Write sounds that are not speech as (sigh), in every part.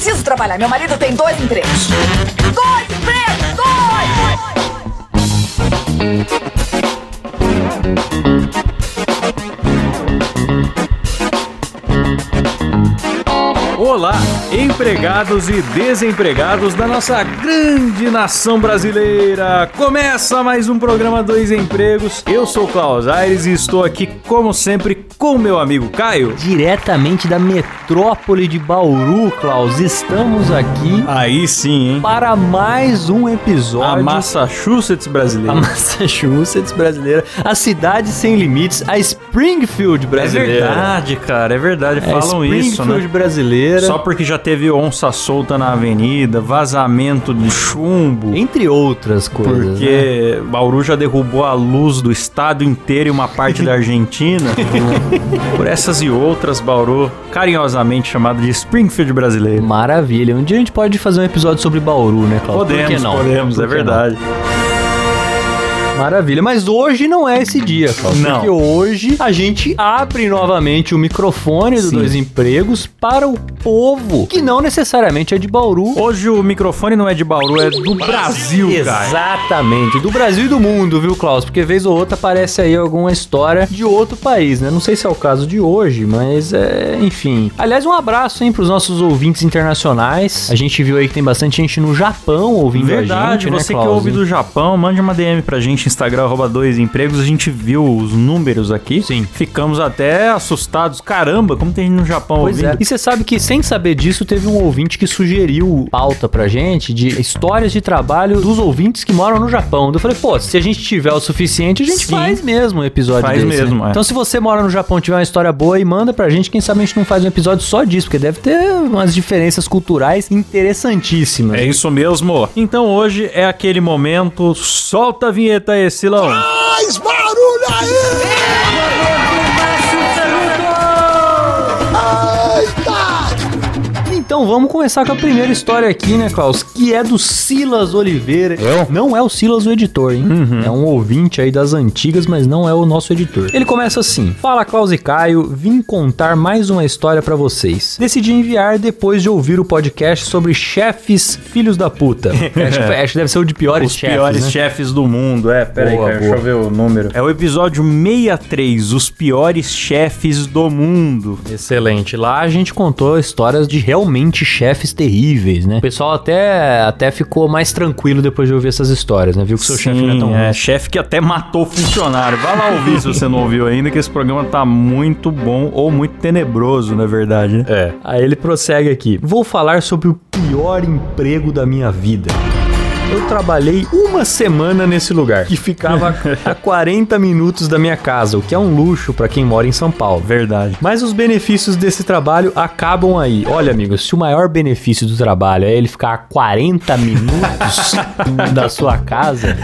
preciso trabalhar. Meu marido tem dois empregos. Dois empregos! Dois! Olá, empregados e desempregados da nossa grande nação brasileira. Começa mais um programa Dois Empregos. Eu sou o Klaus Aires e estou aqui, como sempre, com meu amigo Caio. Diretamente da metrópole de Bauru, Klaus, estamos aqui. Aí sim, hein? Para mais um episódio. A Massachusetts brasileira. A Massachusetts brasileira. A cidade sem limites. A Springfield brasileira. É verdade, cara, é verdade. É Falam isso, né? Springfield brasileira. Só porque já teve onça solta na avenida, vazamento de chumbo. Entre outras coisas. né? Porque Bauru já derrubou a luz do estado inteiro e uma parte da Argentina. (laughs) Por essas e outras, Bauru, carinhosamente chamado de Springfield brasileiro. Maravilha. Um dia a gente pode fazer um episódio sobre Bauru, né, que Podemos, não? podemos, é verdade. não? Maravilha, mas hoje não é esse dia, Klaus. Não. Porque hoje a gente abre novamente o microfone do Sim. Dois Empregos para o povo, que não necessariamente é de Bauru. Hoje o microfone não é de Bauru, é do Brasil, cara. Exatamente, do Brasil e do mundo, viu, Klaus? Porque vez ou outra aparece aí alguma história de outro país, né? Não sei se é o caso de hoje, mas é, enfim. Aliás, um abraço, hein, pros nossos ouvintes internacionais. A gente viu aí que tem bastante gente no Japão ouvindo Verdade, a gente, né, você que Klaus? ouve do Japão, mande uma DM pra gente, Instagram, arroba dois empregos, a gente viu os números aqui. Sim. Ficamos até assustados. Caramba, como tem gente no Japão Pois ouvindo. é. E você sabe que, sem saber disso, teve um ouvinte que sugeriu pauta pra gente de histórias de trabalho dos ouvintes que moram no Japão. Eu falei, pô, se a gente tiver o suficiente, a gente Sim. faz mesmo um episódio Faz desse, mesmo, né? é. Então, se você mora no Japão e tiver uma história boa aí, manda pra gente. Quem sabe a gente não faz um episódio só disso, porque deve ter umas diferenças culturais interessantíssimas. É isso mesmo. Então hoje é aquele momento. Solta a vinheta aí, Silão. Mais barulho aí! Então vamos começar com a primeira história aqui, né, Klaus? Que é do Silas Oliveira. Eu? Não é o Silas o editor, hein? É um ouvinte aí das antigas, mas não é o nosso editor. Ele começa assim: Fala, Klaus e Caio, vim contar mais uma história pra vocês. Decidi enviar depois de ouvir o podcast sobre chefes filhos da puta. (laughs) acho, que- acho que deve ser o de piores Os chefes. piores né? chefes do mundo. É, pera Boa, aí, cara, boa. deixa eu ver o número. É o episódio 63, Os Piores Chefes do Mundo. Excelente. Lá a gente contou histórias de realmente chefes terríveis, né? O pessoal até, até ficou mais tranquilo depois de ouvir essas histórias, né? Viu que o seu chefe não é tão é, ruim. chefe que até matou funcionário. Vai lá ouvir se você não ouviu ainda, que esse programa tá muito bom ou muito tenebroso, na verdade, né? É. Aí ele prossegue aqui. Vou falar sobre o pior emprego da minha vida. Eu trabalhei uma semana nesse lugar, que ficava (laughs) a 40 minutos da minha casa, o que é um luxo pra quem mora em São Paulo. Verdade. Mas os benefícios desse trabalho acabam aí. Olha, amigos, se o maior benefício do trabalho é ele ficar a 40 minutos (laughs) da sua casa,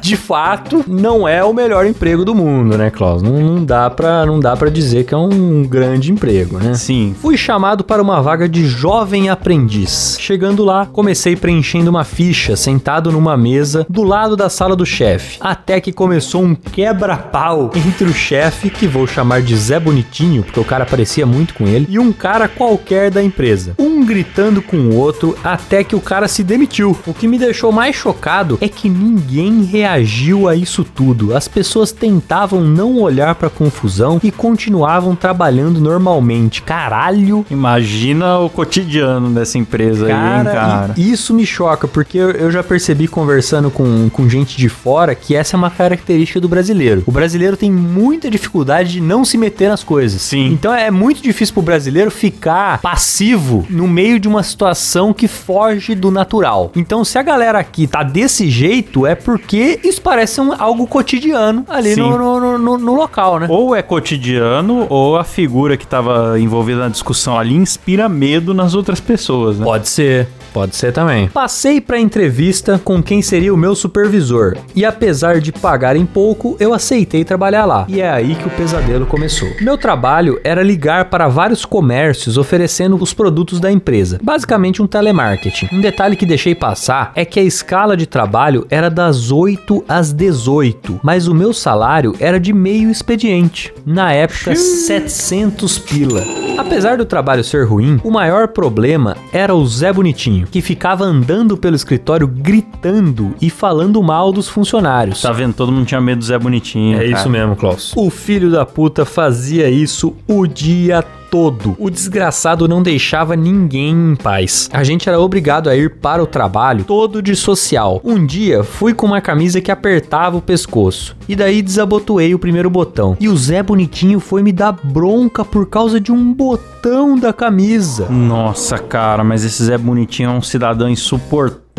de fato, não é o melhor emprego do mundo, né, Klaus? Não, não dá pra, não dá pra dizer que é um grande emprego, né? Sim. Fui chamado para uma vaga de jovem aprendiz. Chegando lá, comecei preenchendo uma ficha, sentado numa mesa do lado da sala do chefe. Até que começou um quebra-pau entre o chefe, que vou chamar de Zé Bonitinho, porque o cara parecia muito com ele, e um cara qualquer da empresa. Um gritando com o outro até que o cara se demitiu. O que me deixou mais chocado é que ninguém reagiu a isso tudo. As pessoas tentavam não olhar pra confusão e continuavam trabalhando normalmente. Caralho! Imagina o cotidiano dessa empresa aí, hein, Cara, cara. isso me choca, porque eu, eu já percebi conversando com, com gente de fora que essa é uma característica do brasileiro. O brasileiro tem muita dificuldade de não se meter nas coisas. Sim. Então é muito difícil pro brasileiro ficar passivo no meio de uma situação que foge do natural. Então, se a galera aqui tá desse jeito, é porque isso parece um- algo cotidiano ali no, no- no- no local, né? Ou é cotidiano, ou a figura que tava envolvida na discussão ali inspira medo nas outras pessoas, né? Pode ser. Pode ser também. Passei pra entrevista com quem seria o meu supervisor. E apesar de pagarem pouco, eu aceitei trabalhar lá. E é aí que o pesadelo começou. Meu trabalho era ligar para vários comércios oferecendo os produtos da empresa. Basicamente um telemarketing. Um detalhe que deixei passar é que a escala de trabalho era das 8 às 18, mas o meu salário era de meio expediente. Na época, 700 pila. Apesar do trabalho ser ruim, o maior problema era o Zé Bonitinho, que ficava andando pelo escritório gritando e falando mal dos funcionários. Tá vendo? Todo mundo tinha medo do Zé Bonitinho. É cara. isso mesmo, Klaus. O filho da puta fazia isso o dia todo. O desgraçado não deixava ninguém em paz. A gente era obrigado a ir para o trabalho todo de social. Um dia fui com uma camisa que apertava o pescoço. E daí desabotoei o primeiro botão. E o Zé Bonitinho foi me dar bronca por causa de um botão da camisa. Nossa, cara, mas esse Zé Bonitinho é um cidadão insuportável,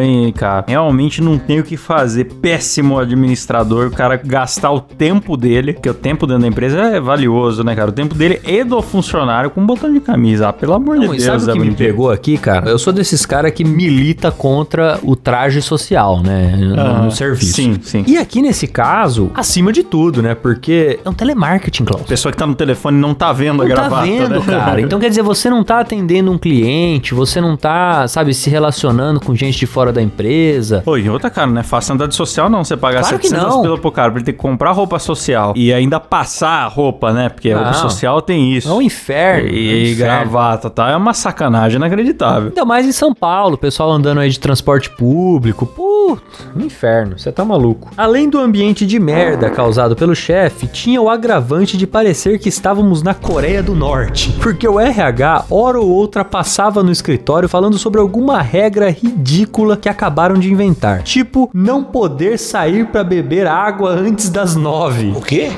hein, cara? Realmente não tem o que fazer. Péssimo administrador. O cara gastar o tempo dele, porque o tempo dentro da empresa é valioso, né, cara? O tempo dele e do funcionário com um botão de camisa. Ah, pelo amor Não, de Deus, sabe o que me pegou aqui, cara? Eu sou desses caras que milita contra o traje social, né? No, Ah, no serviço. Sim, sim. E aqui nesse caso, acima de tudo, né? Porque é um telemarketing, Klaus. A pessoa que tá no telefone não tá vendo a Não tá gravata, vendo, né? cara. (laughs) Então quer dizer, você não tá atendendo um cliente, você não tá, sabe, se relacionando com gente de fora da empresa. Pô, e outra, cara, não é fácil andar de social, não. Você pagar Claro que 700 não. pila pro cara pra ele ter que comprar roupa social e ainda passar a roupa, né? Porque a roupa Não. social tem isso. É um inferno. é um E, inferno. gravata, tá? É uma sacanagem inacreditável. Ainda mais em São Paulo, o pessoal andando aí de transporte público. Puta, um inferno, você tá maluco. Além do ambiente de merda causado pelo chefe, tinha o agravante de parecer que estávamos na Coreia do Norte. Porque o RH, hora ou outra, passava no escritório falando sobre alguma regra ridícula que acabaram de inventar. Tipo, não poder sair pra beber água antes das nove. O quê?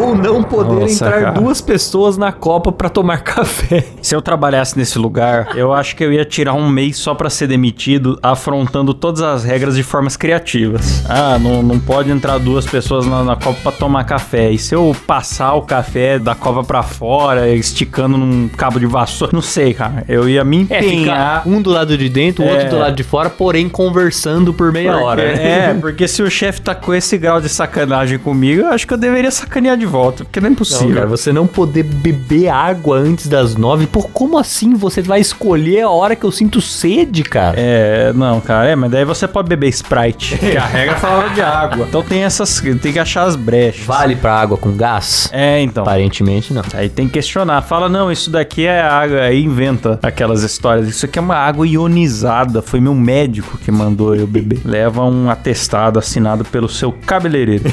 Ou não poder Nossa, entrar cara. duas pessoas na copa pra tomar (laughs) café. Se eu trabalhasse nesse lugar, eu acho que eu ia tirar um mês só pra ser demitido, afrontando todas as regras de formas criativas. Ah, não, não pode entrar duas pessoas na, na copa pra tomar café. E se eu passar o café da copa pra fora, esticando num cabo de vassoura? Não sei, cara. Eu ia me É, empenhar. fica um do lado de dentro, o É. outro do lado de fora, porém conversando por meia Porque- hora. né? É, (laughs) porque se o chefe tá com esse grau de sacanagem comigo, eu acho que eu deveria sacanear de volta, porque não é Não, impossível. cara, você não poder beber água antes das nove. Por como assim você vai escolher a hora que eu sinto sede, cara? É, não, cara, é, mas daí você pode beber Sprite, (laughs) que a regra falava de água. Então tem essas, tem que achar as brechas. Vale pra água com gás? É, então. Aparentemente não. Aí tem que questionar. Fala, não, isso daqui é água. Aí inventa aquelas histórias. Isso aqui é uma água ionizada. Foi meu médico que mandou eu beber. (laughs) Leva um atestado assinado pelo seu cabeleireiro.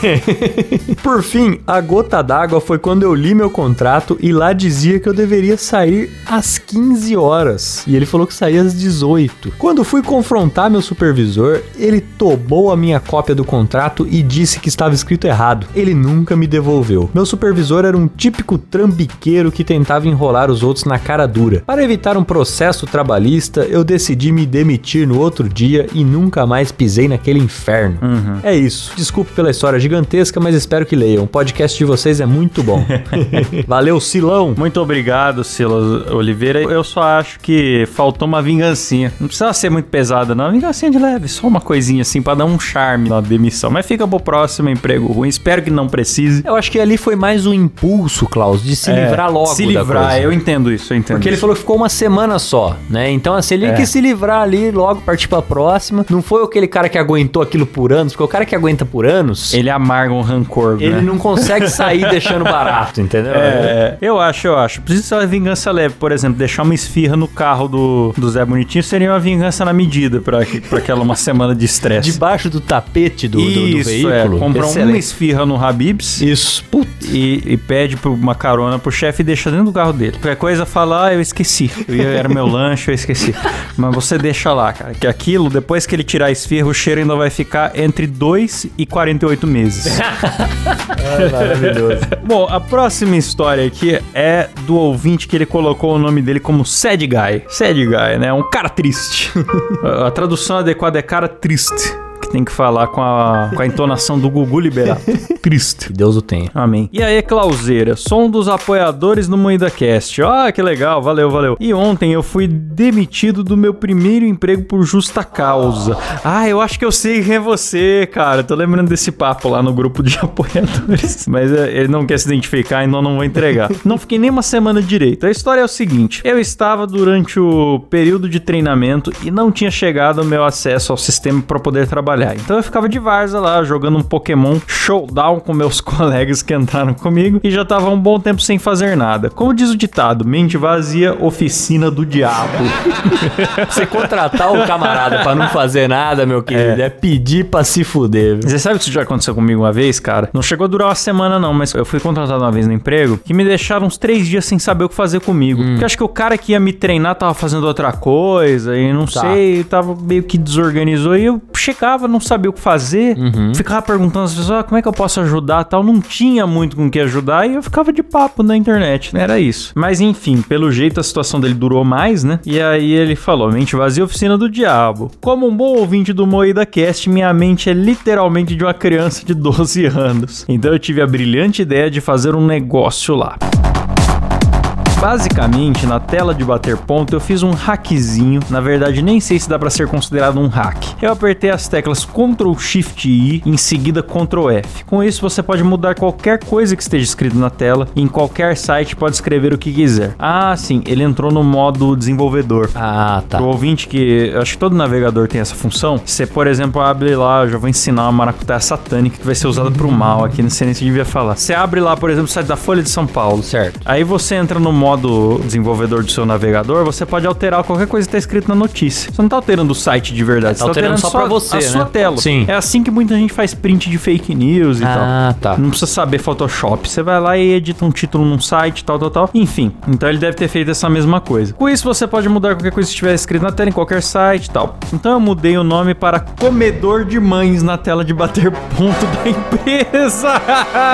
(laughs) Por fim, a gota d'água foi quando eu li meu contrato e lá dizia que eu deveria sair às 15 horas. E ele falou que saía às 18. Quando fui confrontar meu supervisor, ele tomou a minha cópia do contrato e disse que estava escrito errado. Ele nunca me devolveu. Meu supervisor era um típico trambiqueiro que tentava enrolar os outros na cara dura. Para evitar um processo trabalhista, eu decidi me demitir no outro dia e nunca mais pisei naquele inferno. É isso. Desculpe pela história gigantesca, mas espero que leiam. O podcast de vocês é muito bom. (laughs) Valeu, Silão. Muito obrigado, Silas Oliveira. Eu só acho que faltou uma vingancinha. Não precisa ser muito pesada, não. Uma vingancinha de leve, só uma coisinha assim pra dar um charme na demissão. Mas fica pro próximo emprego ruim. Espero que não precise. Eu acho que ali foi mais um impulso, Klaus, de se É, livrar logo Se livrar, eu entendo isso, eu entendo. Porque ele isso. falou que ficou uma semana só, né? Então, assim, ele É. quis se livrar ali, logo partir pra próxima. Não foi aquele cara que aguentou aquilo por anos, porque o cara que aguenta por anos, ele, Ele amarga um rancor, né? não consegue sair deixando barato, entendeu? É, eu acho, eu acho. Precisa ser uma vingança leve, por exemplo, deixar uma esfirra no carro do, do Zé Bonitinho seria uma vingança na medida pra, pra aquela uma semana de estresse. Debaixo do tapete do, do- do Isso, veículo. é. Compra uma esfirra no Habib's Isso. Putz. e, e pede por uma carona pro chefe e deixa dentro do carro dele. Qualquer coisa fala, ah, eu esqueci. Eu ia- era meu (laughs) lanche, eu esqueci. Mas você deixa lá, cara. Que aquilo, depois que ele tirar a esfirra, o cheiro ainda vai ficar entre 2 e 48 meses. (laughs) Maravilhoso. (laughs) Bom, a próxima história aqui é do ouvinte que ele colocou o nome dele como Sad Guy. Sad Guy, né? Um cara triste. (laughs) a, a tradução adequada é cara triste. Que tem que falar com a, com a entonação do Gugu Liberato. Triste. Que Deus o tenha. Amém. E aí, Clauseira, sou um dos apoiadores do Moída Cast. Ah, que legal, valeu, valeu. E ontem eu fui demitido do meu primeiro emprego por justa causa. Ah, eu acho que eu sei quem é você, cara. Tô lembrando desse papo lá no grupo de (laughs) apoiadores. Mas é, ele não quer se identificar, então não vou entregar. (laughs) não fiquei nem uma semana direito. A história é o seguinte: eu estava durante o período de treinamento e não tinha chegado o meu acesso ao sistema para poder trabalhar. Então eu ficava de varza lá, jogando um Pokémon Showdown com meus (laughs) colegas que entraram comigo e já tava um bom tempo sem fazer nada. Como diz o ditado, mente vazia, oficina do diabo. (laughs) Você contratar o camarada pra não fazer nada, meu querido, é, pedir pra se fuder. viu? Você sabe que isso já aconteceu comigo uma vez, cara? Não chegou a durar uma semana, não, mas eu fui contratado uma vez no emprego que me deixaram uns três dias sem saber o que fazer comigo. Porque acho que o cara que ia me treinar tava fazendo outra coisa e não Tá. sei, tava meio que desorganizou. E eu chegava, não sabia o que fazer, ficava perguntando às pessoas ah, como é que eu posso ajudar tal. Não tinha muito com o que ajudar e eu ficava de papo na internet. Era isso. Mas enfim, pelo jeito a situação dele durou mais, né? E aí ele falou: mente vazia, oficina do diabo. Como um bom ouvinte do Moída Cast, minha mente é literalmente de uma criança de (laughs) 12 anos. Então eu tive a brilhante ideia de fazer um negócio lá. Basicamente, na tela de bater ponto, eu fiz um hackzinho. Na verdade, nem sei se dá pra ser considerado um hack. Eu apertei as teclas Ctrl Shift I, em seguida Ctrl F. Com isso, você pode mudar qualquer coisa que esteja escrito na tela. Em qualquer site pode escrever o que quiser. Ah, sim, ele entrou no modo desenvolvedor. Ah, tá. Pro ouvinte que eu acho que todo navegador tem essa função. Você, por exemplo, abre lá, eu já vou ensinar uma maracutaia satânica que vai ser usada pro mal aqui, não sei nem se devia falar. Você abre lá, por exemplo, o site da Folha de São Paulo. Certo. Aí você entra no modo desenvolvedor do seu navegador, você pode alterar qualquer coisa que tá escrito na notícia. Você não tá alterando o site de verdade, Tá você alterando só pra você, a né? sua tela. Sim. É assim que muita gente faz print de fake news e Ah, tal. tá. Não precisa saber Photoshop. Você vai lá e edita um título num site, tal, tal, tal. Enfim, então ele deve ter feito essa mesma coisa. Com isso, você pode mudar qualquer coisa que estiver escrito na tela, em qualquer site e tal. Então eu mudei o nome para Comedor de Mães na tela de bater ponto da empresa.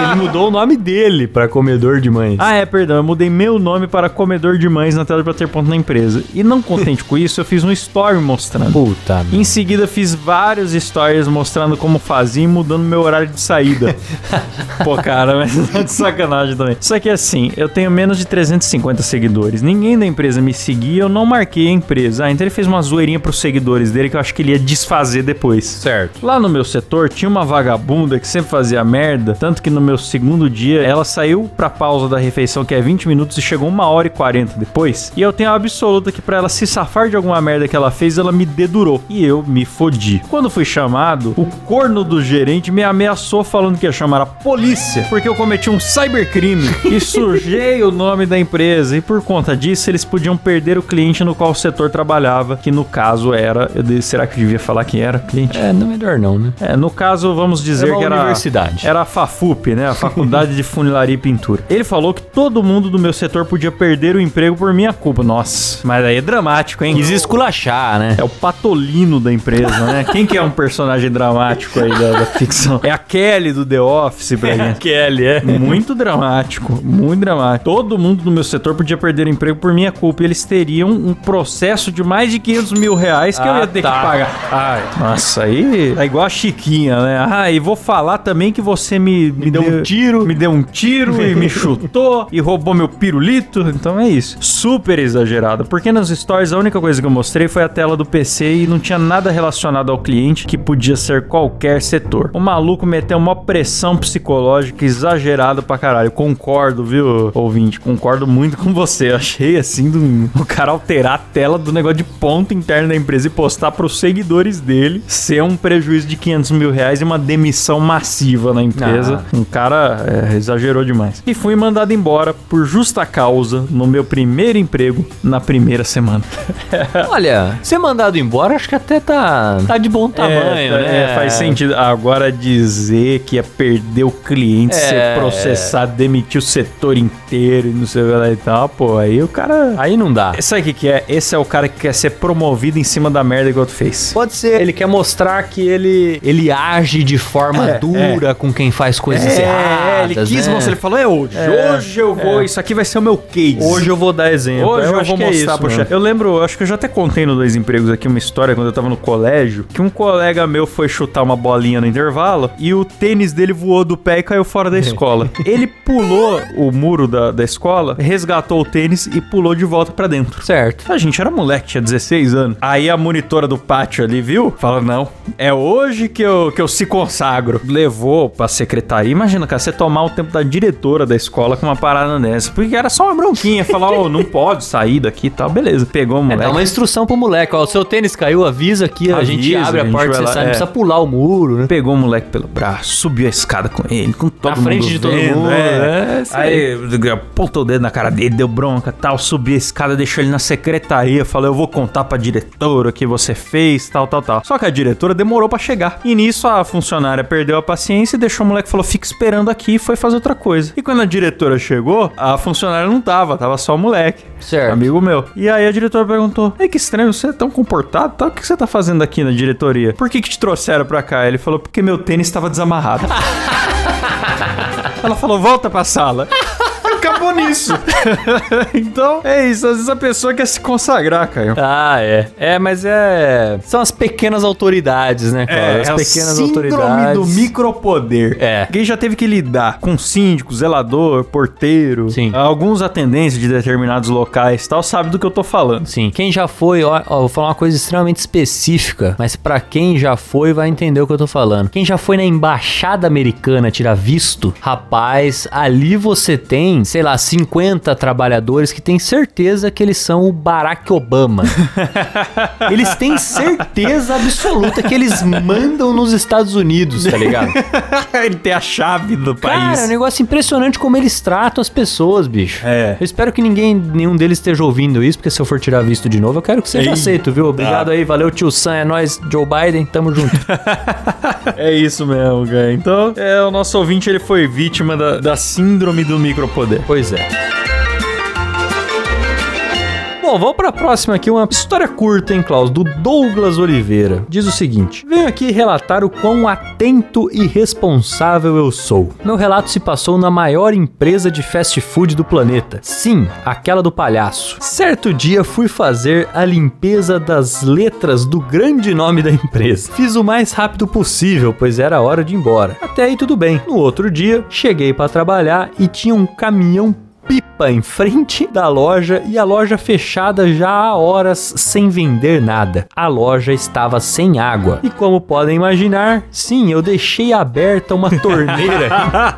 Ele mudou o nome dele pra comedor de mães. Ah, é, perdão. Eu mudei meu nome para comedor de mães na tela de bater ponto na empresa. E não contente com isso, eu fiz um story mostrando. Puta. Em seguida, fiz vários stories mostrando como fazia e mudando meu horário de saída. (laughs) Pô, cara, mas tá (laughs) de sacanagem também. Só que assim, eu tenho menos de 350 seguidores. Ninguém da empresa me seguia, eu não marquei a empresa. Ah, então ele fez uma zoeirinha pros seguidores dele que eu acho que ele ia desfazer depois. Certo. Lá no meu setor tinha uma vagabunda que sempre fazia merda, tanto que no meu segundo dia ela saiu pra pausa da refeição, que é 20 minutos, e chegou uma hora e 40 depois. E eu tenho a absoluta que pra ela se safar de alguma merda que ela fez, ela me dedurou. E eu me fodi. Quando fui chamado, o corno do gerente me ameaçou falando que ia chamar a polícia, porque eu cometi um cybercrime e (laughs) sujei o nome da empresa. E por conta disso, eles podiam perder o cliente no qual o setor trabalhava, que no caso era. Eu será que eu devia falar quem era o cliente? É, não melhor não, né? É, no caso, vamos dizer Era uma que era universidade. Era a FAFUP, né? A Faculdade de (laughs) Funilaria e Pintura. Ele falou que todo mundo do meu setor podia perder o emprego por minha culpa. Nossa, mas aí é dramático, hein? Quis esculachar, né? É o patolino da empresa, né? Quem que é um personagem dramático aí da, da ficção? É a Kelly do The Office, pra gente. Kelly, é. Muito dramático, muito dramático. Todo mundo do meu setor podia perder o emprego por minha culpa. E eles teriam um processo de mais de 500 mil reais que eu Ah, ia ter tá. que pagar. Ai, nossa, aí é igual a Chiquinha, né? Ah, e vou falar também que você me, me, deu um tiro. Me deu um tiro e me (laughs) chutou e roubou meu pirulito. Então é isso. Super exagerado. Porque nos stories a única coisa que eu mostrei foi a tela do PC e não tinha nada relacionado ao cliente que podia ser qualquer setor. O maluco meteu uma pressão psicológica exagerada pra caralho. Concordo, viu, ouvinte? Concordo muito com você. Achei assim do o cara alterar a tela do negócio de ponto interno da empresa e postar pros seguidores dele ser um prejuízo de 500 mil reais e uma demissão massiva na empresa. Um cara é, exagerou demais. E fui mandado embora por justa causa no meu primeiro emprego na primeira semana. (laughs) Olha, ser mandado embora acho que até tá, tá de bom tamanho, é, né? é, faz sentido. Agora dizer que ia perder o cliente, É. ser processado, demitir o setor inteiro e não sei o que lá e tal, pô, aí o cara. Aí não dá. Sabe o que, que é? Esse é o cara que quer ser promovido em cima da merda que o outro fez. Pode ser. Ele quer mostrar que ele, ele age de forma É, dura com quem faz coisas erradas. ele quis né? mostrar, ele falou, é hoje, É, hoje eu vou, isso aqui vai ser o meu case. Hoje eu vou dar exemplo. Hoje eu, acho vou é mostrar isso pro chefe. Eu lembro, eu acho que eu já até contei no Dois Empregos aqui uma história quando eu tava no colégio, que um colega meu foi chutar uma bolinha no intervalo e o tênis dele voou do pé e caiu fora da (laughs) escola. Ele pulou o muro da, da escola, resgatou o tênis e pulou de volta pra dentro. Certo. A gente era moleque, tinha 16 anos. Aí a monitora do pátio ali viu, fala: Não, é hoje que eu, que eu se consagro. Levou pra secretaria. Imagina, cara, você tomar o tempo da diretora da escola com uma parada dessa. Porque era só uma bronquinha, falar: Ô, não pode sair daqui e tal. Beleza, pegou o É, moleque. dá uma instrução pro moleque, ó, o seu tênis caiu, avisa aqui, a gente Avisa, abre a a porta, você sabe, é. precisa pular o muro, né? Pegou o moleque pelo braço, subiu a escada com ele, com todo Na mundo frente de todo vendo, mundo, é. é, aí. Apontou o dedo na cara dele, deu bronca tal, subiu a escada, deixou ele na secretaria, falou: Eu vou contar pra diretora o que você fez, tal, tal, tal. Só que a diretora demorou pra chegar. E nisso a funcionária perdeu a paciência e deixou o moleque falou: Fica esperando aqui e foi fazer outra coisa. E quando a diretora chegou, a funcionária não tava, tava só o moleque. Certo. Amigo meu. E aí a diretora perguntou: Ei, que estranho, você é tão comportado, tá? O que você tá fazendo aqui na diretoria? Por que que te trouxeram pra cá? Ele falou: Porque meu tênis estava desamarrado. (laughs) Ela falou: Volta pra sala. Acabou nisso. (laughs) então, é isso. Às vezes a pessoa quer se consagrar, Caio. Ah, é. É, mas é. São as pequenas autoridades, né, cara? as é o pequenas síndrome autoridades. do micropoder. É. Quem já teve que lidar com síndico, zelador, porteiro, Sim. alguns atendentes de determinados locais e tal, sabe do que eu tô falando. Sim, quem já foi, ó, ó, vou falar uma coisa extremamente específica, mas pra quem já foi vai entender o que eu tô falando. Quem já foi na embaixada americana tirar visto, rapaz, ali você tem, sei lá, 50 trabalhadores que tem certeza que eles são o Barack Obama. (laughs) eles têm certeza absoluta que eles mandam nos Estados Unidos, tá ligado? (laughs) Ele tem a chave do Cara, país. é um negócio impressionante como eles tratam as pessoas, bicho. É. Eu espero que ninguém, nenhum deles esteja ouvindo isso, porque se eu for tirar visto de novo, eu quero que seja Ei. aceito, viu? Obrigado Ah. aí, valeu, tio Sam, é nóis, Joe Biden, tamo junto. (laughs) É isso mesmo, cara. Então, é, o nosso ouvinte ele foi vítima da, da síndrome do micropoder. pois é. Bom, vamos pra próxima aqui, uma história curta, hein, Klaus, do Douglas Oliveira. Diz o seguinte: Venho aqui relatar o quão atento e responsável eu sou. Meu relato se passou na maior empresa de fast food do planeta. Sim, aquela do palhaço. Certo dia fui fazer a limpeza das letras do grande nome da empresa. Fiz o mais rápido possível, pois era hora de ir embora. Até aí tudo bem. No outro dia, cheguei para trabalhar e tinha um caminhão pipa em frente da loja e a loja fechada já há horas sem vender nada. A loja estava sem água. E como podem imaginar, sim, eu deixei aberta uma torneira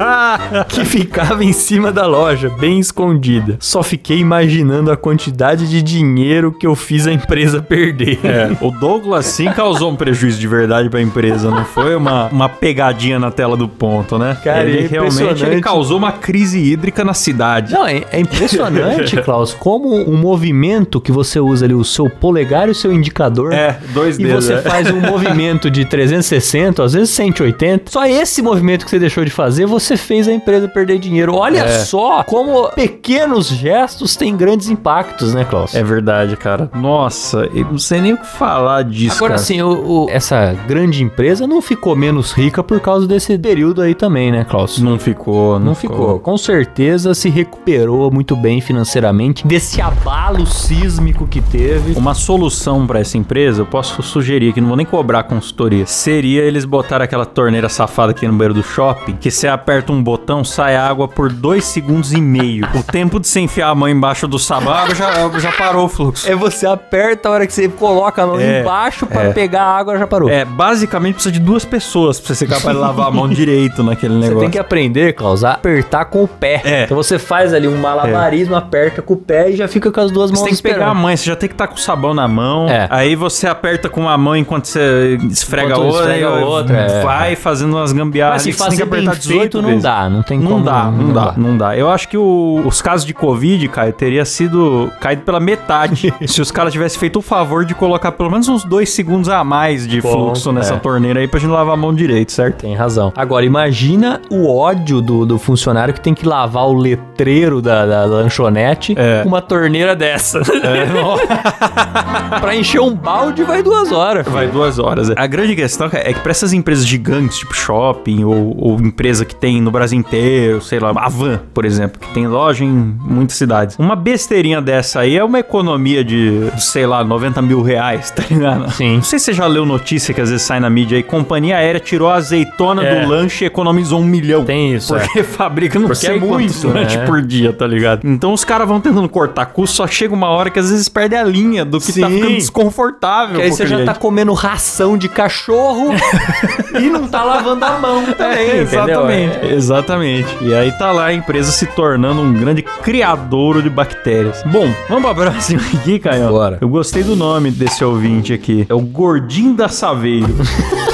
(laughs) que ficava em cima da loja, bem escondida. Só fiquei imaginando a quantidade de dinheiro que eu fiz a empresa perder. É, o Douglas sim causou um prejuízo de verdade pra empresa, não foi uma, uma pegadinha na tela do ponto, né? Cara, ele é realmente ele causou uma crise hídrica na cidade. Não, é, é impressionante, (laughs) Klaus, como um movimento que você usa ali, o seu polegar e o seu indicador. É, dois E dedos. você é. faz um (laughs) movimento de 360, às vezes 180. Só esse movimento que você deixou de fazer, você fez a empresa perder dinheiro. Olha É. só como pequenos gestos têm grandes impactos, né, Klaus? É verdade, cara. Nossa, eu não sei nem o que falar disso, Agora cara. sim, o- o- essa grande empresa não ficou menos rica por causa desse período aí também, né, Klaus? Não ficou, não, Não ficou. Com certeza se recuperou muito bem financeiramente desse abalo sísmico que teve. Uma solução pra essa empresa, eu posso sugerir que não vou nem cobrar consultoria. Seria eles botar aquela torneira safada aqui no banheiro do shopping, que você aperta um botão, sai água por dois segundos e meio. O tempo de você enfiar a mão embaixo do sabão, a água já, já parou o fluxo. É você aperta a hora que você coloca a mão É, embaixo pra é. pegar a água já parou. É, basicamente precisa de duas pessoas pra você ser capaz de lavar a mão (laughs) direito naquele Você negócio. tem que aprender, Klaus, a apertar com o pé. É. Então você faz ali um malabarismo, aperta com o pé e já fica com as duas mãos Você tem que pegar a mãe, você já tem que estar com o sabão na mão. É. Aí você aperta com uma mão enquanto você esfrega Enquanto outra. esfrega e a outra, é. Vai fazendo umas gambiarras. Mas se ali você fazer bem apertar 18 feito, não vezes. dá. Não tem Não como. dá, não, dá, não dá. Eu acho que o- os casos de Covid, Caio, teria sido caído pela metade (laughs) se os caras tivessem feito o favor de colocar pelo menos uns dois segundos a mais de Bom, fluxo nessa é. torneira aí pra gente lavar a mão direito, certo? Tem razão. Agora, imagina o ódio do, do funcionário que tem que lavar o letreiro porteiro da, da lanchonete É. uma torneira dessa. (laughs) pra encher um balde vai duas horas. Vai duas horas. é. A grande questão é que pra essas empresas gigantes, tipo shopping ou, ou empresa que tem no Brasil inteiro, sei lá, a Van, por exemplo, que tem loja em muitas cidades. Uma besteirinha dessa aí é uma economia de, sei lá, 90 mil reais, tá ligado? Sim. Não sei se você já leu notícia que às vezes sai na mídia aí, companhia aérea tirou a azeitona É. do lanche e economizou um milhão. Tem isso, Porque (laughs) fabrica não Porque sei é muito, né? por dia, tá ligado? Então os caras vão tentando cortar custo, só chega uma hora que às vezes perde a linha do que tá Sim. ficando desconfortável. Que aí você já cliente. tá comendo ração de cachorro (laughs) e não tá lavando a mão também, É, exatamente, É. exatamente. E aí tá lá a empresa se tornando um grande criadouro de bactérias. Bom, vamos pra próxima aqui, Caio. Bora. Eu gostei do nome desse ouvinte aqui. É o Gordinho da Saveiro.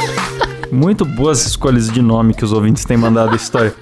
(laughs) Muito boas escolhas de nome que os ouvintes têm mandado a história.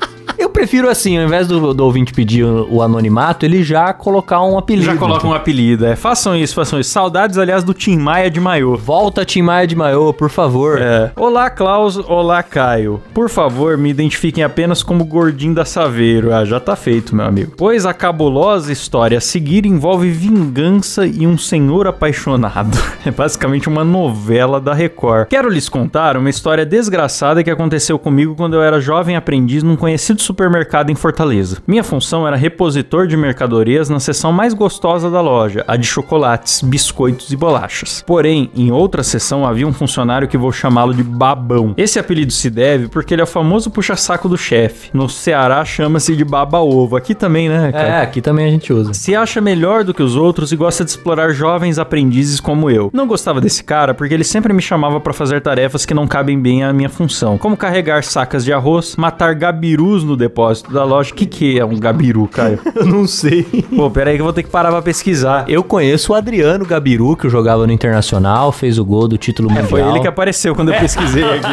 Eu prefiro assim, ao invés do, do ouvinte pedir o, o anonimato, ele já colocar um apelido. Já coloca um apelido, é. Façam isso, façam isso. Saudades, aliás, do Tim Maia de Maiô. Volta Tim Maia de Maiô, por favor. É. Olá, Klaus. Olá, Caio. Por favor, me identifiquem apenas como Gordinho da Saveiro. Ah, já tá feito, meu amigo. Pois a cabulosa história a seguir envolve vingança e um senhor apaixonado. (laughs) É basicamente uma novela da Record. Quero lhes contar uma história desgraçada que aconteceu comigo quando eu era jovem aprendiz num conhecido supermercado em Fortaleza. Minha função era repositor de mercadorias na seção mais gostosa da loja, a de chocolates, biscoitos e bolachas. Porém, em outra seção havia um funcionário que vou chamá-lo de Babão. Esse apelido se deve porque ele é o famoso puxa-saco do chefe. No Ceará chama-se de Baba-Ovo. Aqui também, né, cara? É, aqui também a gente usa. Se acha melhor do que os outros e gosta de explorar jovens aprendizes como eu. Não gostava desse cara porque ele sempre me chamava pra fazer tarefas que não cabem bem à minha função, como carregar sacas de arroz, matar gabirus no depósito da loja. O que, que é um gabiru, Caio? (laughs) Eu não sei. Pô, peraí que eu vou ter que parar pra pesquisar. Eu conheço o Adriano Gabiru, que jogava no Internacional, fez o gol do título É, mundial. foi ele que apareceu quando eu pesquisei aqui,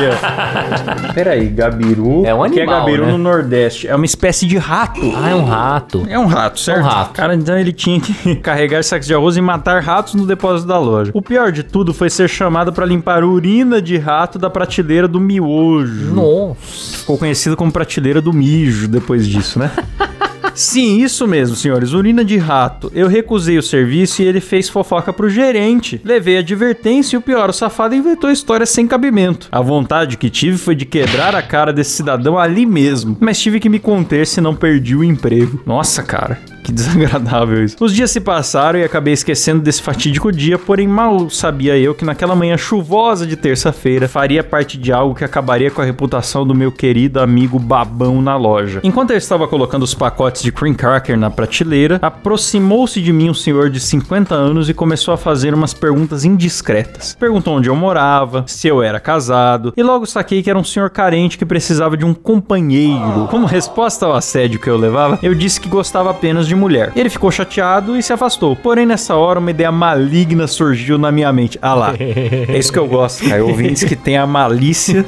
ó. (laughs) Peraí, gabiru. É um que é animal, gabiru né? no Nordeste. É uma espécie de rato. Ah, é um rato. É um rato, certo? Um rato. Cara, então ele tinha que (laughs) carregar sacos de arroz e matar ratos no depósito da loja. O pior de tudo foi ser chamado pra limpar urina de rato da prateleira do miojo. Nossa. Ficou conhecido como prateleira do mijo depois disso, né? (laughs) Sim, isso mesmo, senhores. Urina de rato. Eu recusei o serviço e ele fez fofoca pro gerente. Levei advertência e o pior, o safado inventou histórias sem cabimento. A vontade que tive foi de quebrar a cara desse cidadão ali mesmo. Mas tive que me conter senão perdi o emprego. Nossa, cara. Que desagradável isso. Os dias se passaram e acabei esquecendo desse fatídico dia, porém mal sabia eu que naquela manhã chuvosa de terça-feira faria parte de algo que acabaria com a reputação do meu querido amigo babão na loja. Enquanto eu estava colocando os pacotes de cream cracker na prateleira, aproximou-se de mim um senhor de 50 anos e começou a fazer umas perguntas indiscretas. Perguntou onde eu morava, se eu era casado, e logo saquei que era um senhor carente que precisava de um companheiro. Como resposta ao assédio que eu levava, eu disse que gostava apenas de mulher. Ele ficou chateado e se afastou. Porém, nessa hora, uma ideia maligna surgiu na minha mente. Ah lá, é isso que eu gosto, cara. Ouvintes que tem a malícia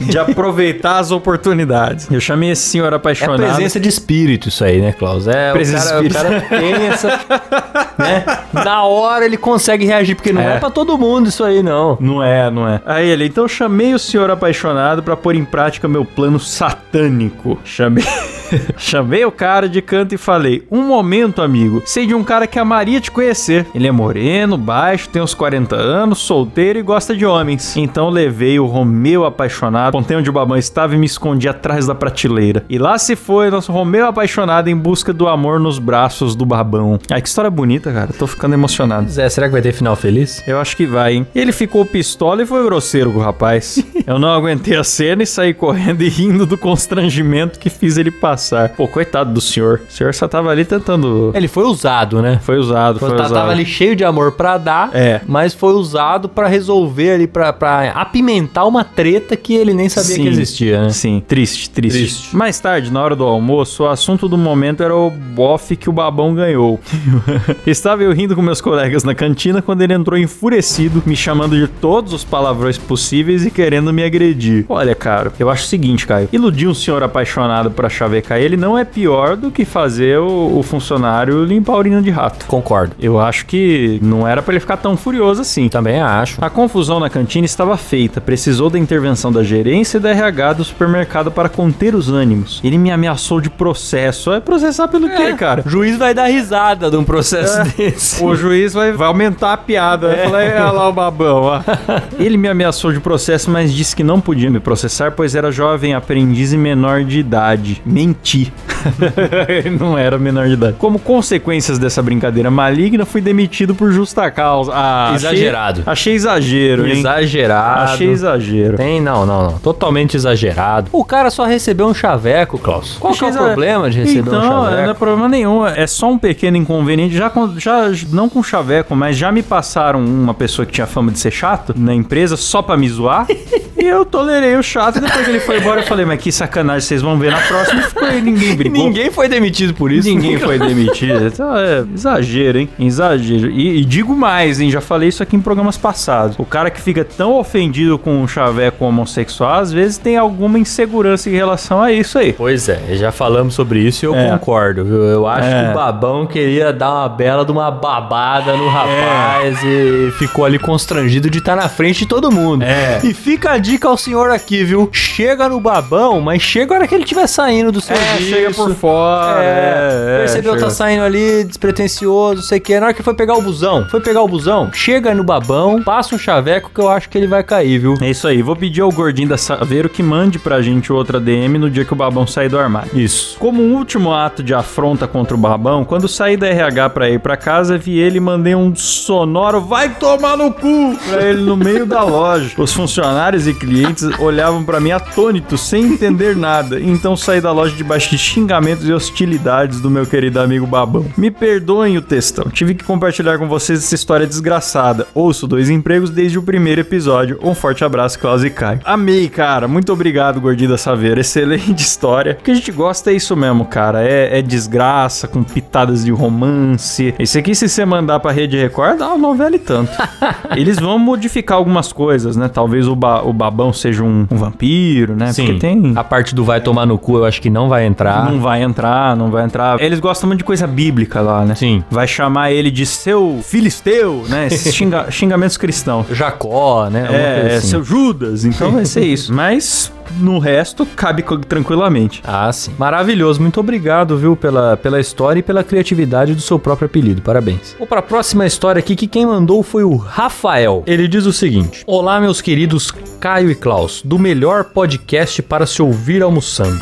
de aproveitar as oportunidades. Eu chamei esse senhor É apaixonado. presença de espírito isso aí, né, Klaus? É, Presença o, de cara, o espírito. cara tem essa... (laughs) né? Na hora ele consegue reagir, porque não é, É. pra todo mundo isso aí, não. Não é, não é. Aí ele, então chamei o senhor apaixonado pra pôr em prática meu plano satânico. Chamei. (laughs) chamei o cara de canto e falei: Um momento, amigo. Sei de um cara que amaria te conhecer. Ele é moreno, baixo, tem uns 40 anos, solteiro e gosta de homens. Então levei o Romeu apaixonado, contei onde o babão estava e me escondi atrás da prateleira. E lá se foi nosso Romeu apaixonado em busca do amor nos braços do babão. Ai, que história bonita, cara. Tô ficando emocionado. Zé, será que vai ter final feliz? Eu acho que vai, hein? Ele ficou pistola e foi grosseiro com o rapaz. (laughs) Eu não aguentei a cena e saí correndo e rindo do constrangimento que fiz ele passar. Pô, coitado do senhor. O senhor só tava ali tentando. Ele foi usado, né? Foi usado, foi Tá- usado. Tava ali cheio de amor pra dar, É. mas foi usado pra resolver ali, pra, pra apimentar uma treta que ele nem sabia Sim. que existia, né? Sim, triste, triste, Triste. Mais tarde, na hora do almoço, o assunto do momento era o bofe que o babão ganhou. (laughs) Estava eu rindo com meus colegas na cantina quando ele entrou enfurecido, me chamando de todos os palavrões possíveis e querendo me agredir. Olha, cara, eu acho o seguinte, Caio. Iludir um senhor apaixonado pra chavecar ele não é pior do que fazer o, o funcionário limpar a urina de rato. Concordo. Eu acho que não era pra ele ficar tão furioso assim. Também acho. A confusão na cantina estava feita, precisou da intervenção da gerência e da RH do supermercado para conter os ânimos. Ele me ameaçou de processo. É processar pelo quê, cara? O juiz vai dar risada de um processo desse. O juiz vai, vai aumentar a piada. Vai falar, "É, olha lá o babão, ó. (laughs) Ele me ameaçou de processo, mas disse que não podia me processar, pois era jovem aprendiz e menor de idade. Menti. (laughs) Não era menor de idade. Como consequências dessa brincadeira maligna, fui demitido por justa causa. Ah, achei- Exagerado. Achei, exagero, hein? Exagerado. Achei exagero. Tem, não, não, não. Totalmente exagerado. O cara só recebeu um chaveco, Klaus. Qual que é o Achei problema de receber então, um chaveco? não é problema nenhum. É só um pequeno inconveniente. Já, com- já não com chaveco, mas já me passaram uma pessoa que tinha fama de ser chato na empresa só pra me zoar. (laughs) e eu tolerei o chato. Depois que ele foi embora, eu falei, mas que sacanagem, vocês vão ver na próxima. E ficou aí, ninguém brigou. Ninguém foi demitido por isso. Ninguém foi demitido. (laughs) Então, é exagero, hein? Exagero. E, e digo mais, hein? Já falei isso aqui em programas passados. O cara que fica tão ofendido com um chaveco homossexual, às vezes tem alguma insegurança em relação a isso aí. Pois é, já falamos sobre isso e eu É. concordo. viu? Eu acho É. que o Babão queria dar uma bela de uma babada no rapaz e ficou ali constrangido de estar na frente de todo mundo. É. E fica a dica ao senhor aqui, viu? Chega no Babão, mas chega a hora que ele estiver saindo do É, serviço. chega por fora. É, é, percebeu, chega. tá saindo ali, despretensioso, sei o que. Na hora que foi pegar o busão, foi pegar o busão, chega no babão, passa um chaveco que eu acho que ele vai cair, viu? É isso aí, vou pedir ao gordinho da Saveiro que mande pra gente outra DM no dia que o babão sair do armário. Isso. Como um último ato de afronta contra o babão, quando saí da RH pra ir pra casa, vi ele e mandei um sonoro vai tomar no cu pra ele no meio da loja. Os funcionários e clientes olhavam pra mim atônitos, sem entender nada. Então saí da loja debaixo de xingamentos e hostilidades do meu querido amigo babão. Me perdoem o textão, tive que compartilhar com vocês essa história desgraçada. Ouço dois empregos desde o primeiro episódio. Um forte abraço, Klaus e Caio. Amei, cara. Muito obrigado, Gordinho da Saveira. (laughs) Excelente história. O que a gente gosta é isso mesmo, cara. É, é desgraça, com pitadas de romance. Esse aqui, se você mandar pra Rede Record, dá uma novela e tanto. (laughs) Eles vão modificar algumas coisas, né? Talvez o, ba- o babão seja um, um vampiro, né? Porque tem. A parte do vai tomar no cu eu acho que não vai entrar. Não vai entrar, não vai entrar. Eles gostam muito de coisa bíblica lá, né? Sim. Vai chamar ele de seu filisteu, né? Esses (laughs) xinga- xingamentos cristãos. Jacó, né? Alguma É, é assim. seu Judas, então vai ser isso. (laughs) Mas no resto, cabe tranquilamente. Ah, sim. Maravilhoso. Muito obrigado, viu, pela, pela história e pela criatividade do seu próprio apelido. Parabéns. Vou para a próxima história aqui, que quem mandou foi o Rafael. Ele diz o seguinte: Olá, meus queridos Caio e Klaus, do melhor podcast para se ouvir almoçando.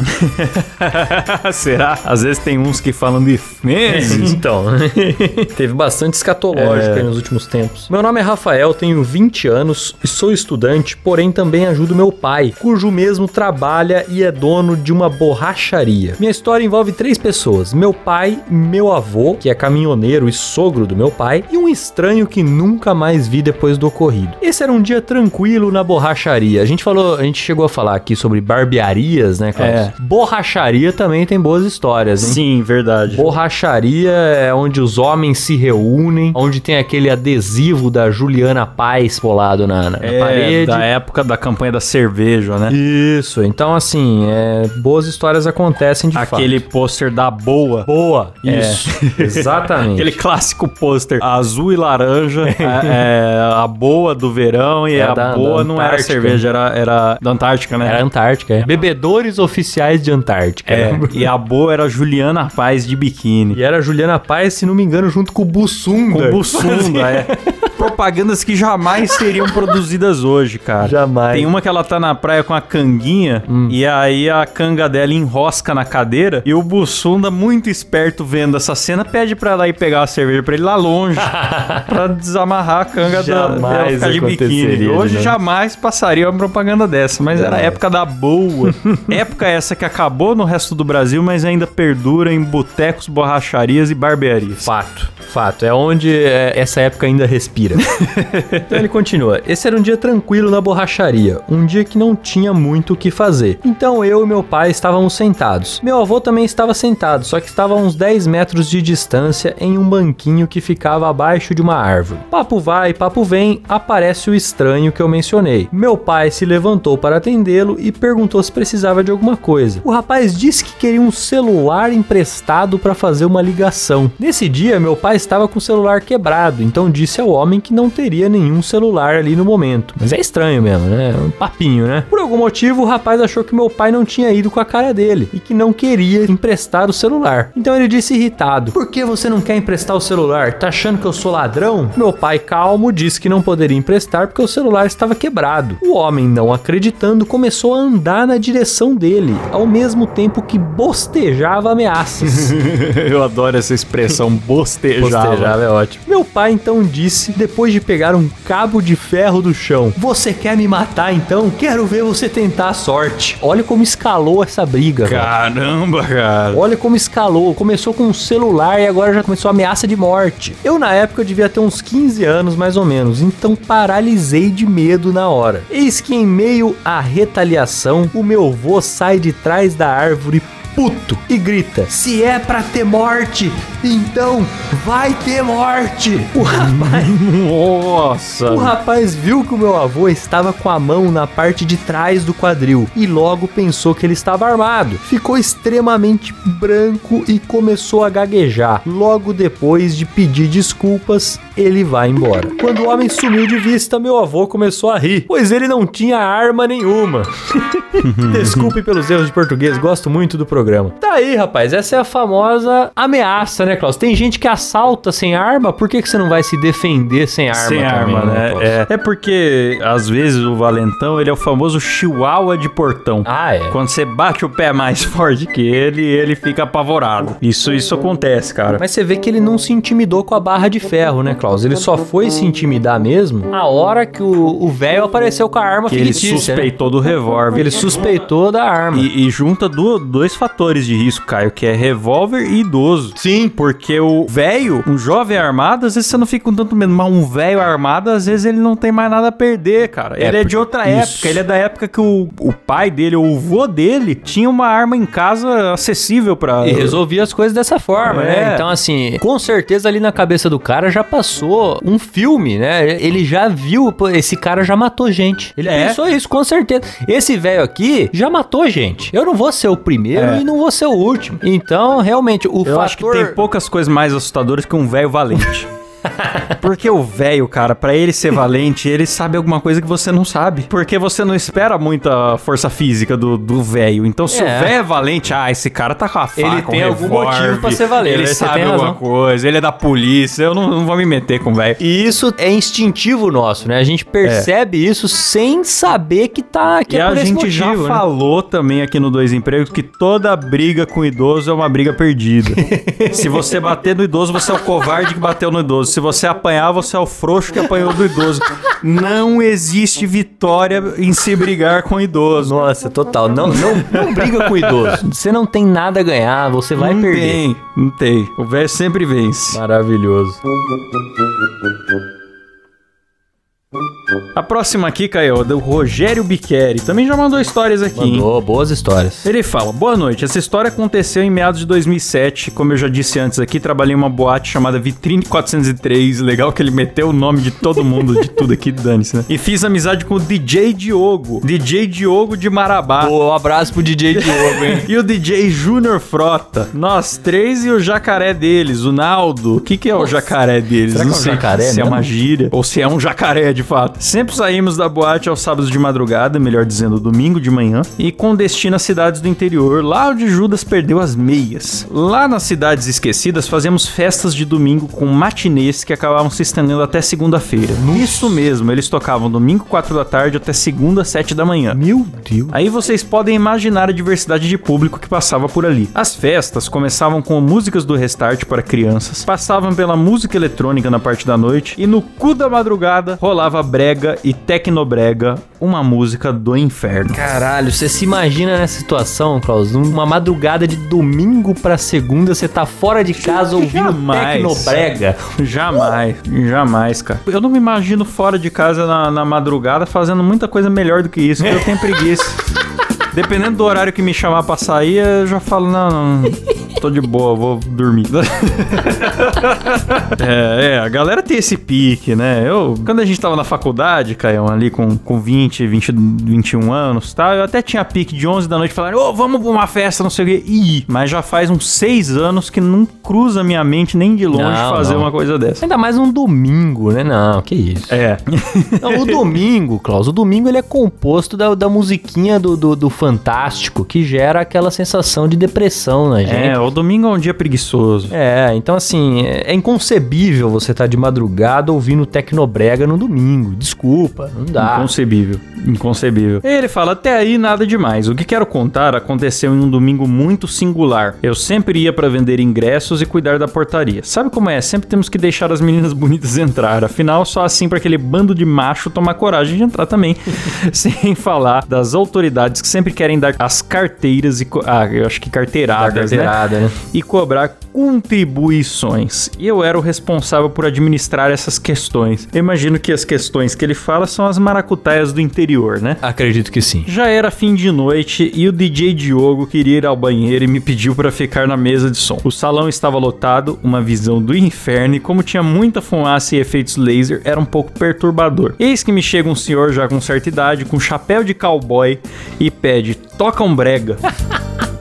(laughs) Será? Às vezes tem uns que falam de fezes. (laughs) então, (laughs) teve bastante escatológico É. aí nos últimos tempos. Meu nome é Rafael, tenho 20 anos e sou estudante, porém também ajudo meu pai, cujo mesmo trabalha e é dono de uma borracharia. Minha história envolve três pessoas: meu pai, meu avô, que é caminhoneiro e sogro do meu pai, e um estranho que nunca mais vi depois do ocorrido. Esse era um dia tranquilo na borracharia. A gente falou, a gente chegou a falar aqui sobre barbearias, né, Klaus? É. Borracharia também tem boas histórias, hein? Sim, verdade. Borracharia é onde os homens se reúnem, onde tem aquele adesivo da Juliana Paz colado na, na É, parede. da época da campanha da cerveja, né? Isso, então assim, é, boas histórias acontecem de Aquele fato. pôster da boa. Boa, É. isso, (laughs) exatamente. Aquele clássico pôster azul e laranja, a, (laughs) é, a boa do verão e É a da- boa da não era cerveja, era, era da Antártica, né? Era Antártica, é. Bebedores oficiais de Antártica. É, e a boa era Juliana Paz de biquíni. E era a Juliana Paz, se não me engano, junto com o Bussunda. Com buçunda, (laughs) é. Propagandas que jamais seriam produzidas hoje, cara. Jamais. Tem uma que ela tá na praia com a canguinha e aí a canga dela enrosca na cadeira e o Bussunda, muito esperto vendo essa cena, pede pra ela ir pegar a cerveja pra ele lá longe (laughs) pra desamarrar a canga da Jamais dela ficar de biquíni. Hoje né? jamais passaria uma propaganda dessa, mas era a É. época da boa. (laughs) época essa que acabou no resto do Brasil, mas ainda perdura em botecos, borracharias e barbearias. Fato, fato. É onde é, essa época ainda respira. Então ele continua: Esse era um dia tranquilo na borracharia, um dia que não tinha muito o que fazer. Então eu e meu pai estávamos sentados. Meu avô também estava sentado, só que estava a uns 10 metros de distância em um banquinho que ficava abaixo de uma árvore. Papo vai, papo vem, aparece o estranho que eu mencionei. Meu pai se levantou para atendê-lo e perguntou se precisava de alguma coisa. O rapaz disse que queria um celular emprestado para fazer uma ligação. Nesse dia, meu pai estava com o celular quebrado, então disse ao homem que não teria nenhum celular ali no momento. Mas é estranho mesmo, né? Um papinho, né? Por algum motivo, o rapaz achou que meu pai não tinha ido com a cara dele e que não queria emprestar o celular. Então ele disse irritado: Por que você não quer emprestar o celular? Tá achando que eu sou ladrão? Meu pai, calmo, disse que não poderia emprestar porque o celular estava quebrado. O homem, não acreditando, começou a andar na direção dele, ao mesmo tempo que bostejava ameaças. (laughs) Eu adoro essa expressão bostejava. Bostejava é ótimo. Meu pai então disse, depois de pegar um cabo de ferro do chão: Você quer me matar então? Quero ver você tentar a sorte. Olha como escalou essa briga, velho. Caramba, cara. Olha como escalou. Começou com um celular e agora já começou a ameaça de morte. Eu, na época, devia ter uns 15 anos mais ou menos, então paralisei de medo na hora. Eis que, em meio à retaliação, o meu vô sai de trás da árvore puto e grita: Se é pra ter morte, então vai ter morte. O rapaz. (laughs) Nossa. O rapaz viu que o meu avô estava com a mão na parte de trás do quadril e logo pensou que ele estava armado. Ficou extremamente branco e começou a gaguejar. Logo depois de pedir desculpas, ele vai embora. Quando o homem sumiu de vista, meu avô começou a rir, pois ele não tinha arma nenhuma. (laughs) Desculpe pelos erros de português, gosto muito do programa. Tá aí, rapaz, essa é a famosa ameaça, né, Klaus? Tem gente que assalta sem arma, por que, que você não vai se defender sem arma? Sem também, arma, né? Klaus? É, é porque, às vezes, o valentão, ele é o famoso chihuahua de portão. Ah, é. Quando você bate o pé mais (laughs) forte que ele, ele fica apavorado. Isso, isso acontece, cara. Mas você vê que ele não se intimidou com a barra de ferro, né, Klaus? Ele só foi se intimidar mesmo a hora que o velho apareceu com a arma que ele né? suspeitou do revólver. Ele suspeitou da arma. E, e junta du- dois fatores de risco, Caio, que é revólver e idoso. Sim. Porque o velho, um jovem armado, às vezes você não fica com tanto medo, mas um velho armado, às vezes ele não tem mais nada a perder, cara. É, ele é de outra isso. época, ele é da época que o, o pai dele, ou o vô dele, tinha uma arma em casa acessível pra... E resolvia as coisas dessa forma, É. né? Então, assim, com certeza ali na cabeça do cara já passou um filme, né? Ele já viu, pô, esse cara já matou gente. Ele É. pensou isso, com certeza. Esse velho aqui já matou gente. Eu não vou ser o primeiro É. e não vou ser o último. Então, realmente, o Eu fator... acho que tem poucas coisas mais assustadoras que um velho valente. (laughs) (laughs) Porque o velho, cara, pra ele ser valente, ele sabe alguma coisa que você não sabe. Porque você não espera muita força física do do velho. Então, se É. o velho é valente, ah, esse cara tá com a faca, Ele um tem algum revólver, motivo pra ser valente, Ele? Você sabe alguma coisa, ele é da polícia, eu não, não vou me meter com o velho. E isso é instintivo nosso, né? A gente percebe isso sem saber que tá que E é a gente já motivo, né? falou também aqui no Dois Empregos que toda briga com idoso é uma briga perdida. (laughs) Se você bater no idoso, você é o covarde que bateu no idoso. Se você apanhar, você é o frouxo que apanhou do idoso. Não existe vitória em se brigar com idoso. Nossa, total. Não, não, não briga com o idoso. Você não tem nada a ganhar, você vai não perder. tem, não tem. O velho sempre vence. Maravilhoso. A próxima aqui, Caio, é do Rogério Biqueri. Também já mandou histórias aqui, hein? Mandou boas histórias. Ele fala: Boa noite. Essa história aconteceu em meados de 2007. Como eu já disse antes aqui, trabalhei em uma boate chamada Vitrine 403. Legal que ele meteu o nome de todo mundo, de tudo aqui, (laughs) dane-se, né? E fiz amizade com o DJ Diogo. DJ Diogo de Marabá. Um abraço pro DJ Diogo, hein? (laughs) E o DJ Júnior Frota. Nós três e o jacaré deles, o Naldo. O que, que é o jacaré deles? será que Não é um sei jacaré se é mesmo? uma gíria ou se é um jacaré de fato. Sempre saímos da boate aos sábados de madrugada, melhor dizendo, domingo de manhã, e com destino às cidades do interior, lá onde Judas perdeu as meias. Lá nas cidades esquecidas, fazíamos festas de domingo com matinês que acabavam se estendendo até segunda-feira. Isso mesmo, eles tocavam domingo 4 da tarde até segunda 7 da manhã. Meu Deus. Aí vocês podem imaginar a diversidade de público que passava por ali. As festas começavam com músicas do Restart para crianças, passavam pela música eletrônica na parte da noite e no cu da madrugada rolava tocava brega e tecnobrega, uma música do inferno. Caralho, você se imagina nessa situação, Klaus? Numa madrugada de domingo pra segunda, você tá fora de casa ouvindo Jamais. tecnobrega. Jamais, jamais, cara. Eu não me imagino fora de casa na, na madrugada fazendo muita coisa melhor do que isso, porque eu tenho preguiça. (laughs) Dependendo do horário que me chamar pra sair, eu já falo, não, não tô de boa, vou dormir. (laughs) é, é, a galera tem esse pique, né? Eu, quando a gente tava na faculdade, Caião, ali com, com 20, 20, 21 anos e tal, eu até tinha pique de 11 da noite falando, ô, vamos pra uma festa, não sei o quê. Ih, mas já faz uns 6 anos que não cruza minha mente nem de longe Não, fazer não. uma coisa dessa. Ainda mais um domingo, né? Não, que isso. É. Não, o domingo, Klaus, o domingo ele é composto da, da musiquinha do, do, do Fantástico, que gera aquela sensação de depressão na gente. É, o domingo é um dia preguiçoso. É, então assim, é é inconcebível você estar de madrugada ouvindo Tecnobrega no domingo. Desculpa, não dá. Inconcebível. Inconcebível. Ele fala, até aí nada demais. O que quero contar aconteceu em um domingo muito singular. Eu sempre ia pra vender ingressos e cuidar da portaria. Sabe como é? Sempre temos que deixar as meninas (laughs) bonitas entrar. Afinal, só assim pra aquele bando de macho tomar coragem de entrar também. (laughs) Sem falar das autoridades que sempre querem dar as carteiras e... Ah, eu acho que carteiradas, né? carteirada, né? e cobrar contribuições. E eu era o responsável por administrar essas questões. Eu imagino que as questões que ele fala são as maracutaias do interior, né? Acredito que sim. Já era fim de noite e o DJ Diogo queria ir ao banheiro e me pediu para ficar na mesa de som. O salão estava lotado, uma visão do inferno e como tinha muita fumaça e efeitos laser, era um pouco perturbador. Eis que me chega um senhor já com certa idade, com chapéu de cowboy e pede: "Toca um brega".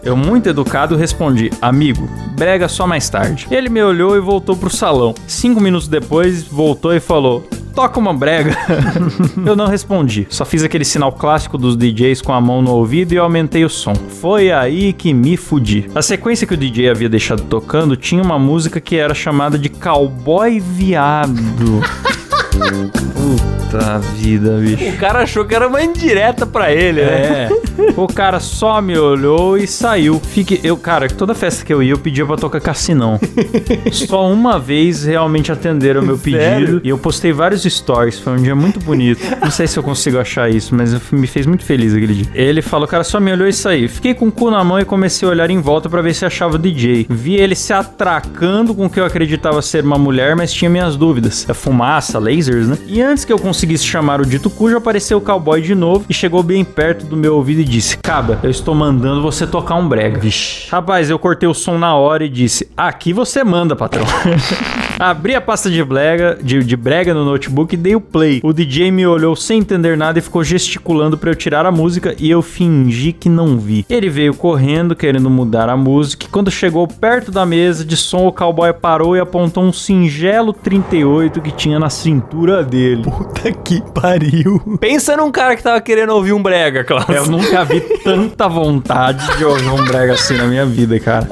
Eu, muito educado, respondi: Amigo, brega só mais tarde. Ele me olhou e voltou pro salão. Cinco minutos depois, voltou e falou: Toca uma brega. (laughs) eu não respondi, só fiz aquele sinal clássico dos DJs com a mão no ouvido e aumentei o som. Foi aí que me fudi. A sequência que o DJ havia deixado tocando tinha uma música que era chamada de Cowboy Viado. (laughs) Puta vida, bicho. O cara achou que era uma indireta pra ele, né? É. O cara só me olhou e saiu. Fique, eu, cara, toda festa que eu ia, eu pedia pra tocar cassinão. (laughs) só uma vez realmente atenderam o meu pedido. Sério? E eu postei vários stories. Foi um dia muito bonito. Não sei se eu consigo achar isso, mas me fez muito feliz aquele dia. Ele falou, o cara só me olhou e saiu. Fiquei com o cu na mão e comecei a olhar em volta pra ver se achava o DJ. Vi ele se atracando com o que eu acreditava ser uma mulher, mas tinha minhas dúvidas. É fumaça, lasers, né? E antes que eu conseguisse chamar o dito cujo, apareceu o cowboy de novo e chegou bem perto do meu ouvido e disse: Caba, eu estou mandando você tocar um brega. Rapaz, eu cortei o som na hora e disse: Aqui você manda, patrão. (laughs) Abri a pasta de brega, de, de brega no notebook e dei o play. O DJ me olhou sem entender nada e ficou gesticulando pra eu tirar a música e eu fingi que não vi. Ele veio correndo, querendo mudar a música, e quando chegou perto da mesa de som, o cowboy parou e apontou um singelo 38 que tinha na cintura dele. Puta que pariu. Pensa num cara que tava querendo ouvir um brega, Klaus. Eu nunca vi tanta vontade de ouvir um brega assim na minha vida, cara.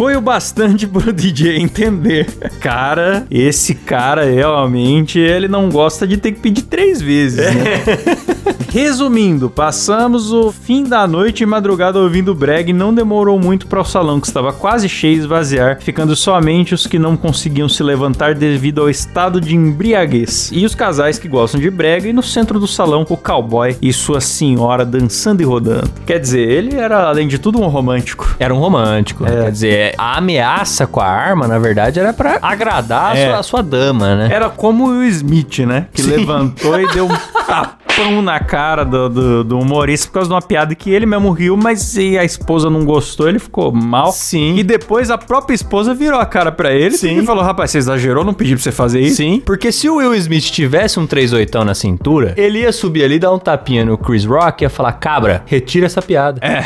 Foi o bastante pro (laughs) DJ entender. Cara, esse cara realmente, ele não gosta de ter que pedir três vezes, né? (laughs) Resumindo, passamos o fim da noite e madrugada ouvindo brega e não demorou muito para o salão que estava quase cheio esvaziar, ficando somente os que não conseguiam se levantar devido ao estado de embriaguez. E os casais que gostam de brega e no centro do salão o cowboy e sua senhora dançando e rodando. Quer dizer, ele era além de tudo um romântico. Era um romântico. Quer dizer, a ameaça com a arma, na verdade, era pra agradar a, É. sua, a sua dama, né? Era como o Smith, né? Que levantou e deu um (laughs) tapão na cara do, do, do humorista por causa de uma piada que ele mesmo riu, mas se a esposa não gostou, ele ficou mal. Sim. E depois a própria esposa virou a cara pra ele Sim. e falou: rapaz, você exagerou, não pedi pra você fazer isso. Sim, porque se o Will Smith tivesse um 38 na cintura, ele ia subir ali, dar um tapinha no Chris Rock e ia falar: cabra, retira essa piada. É,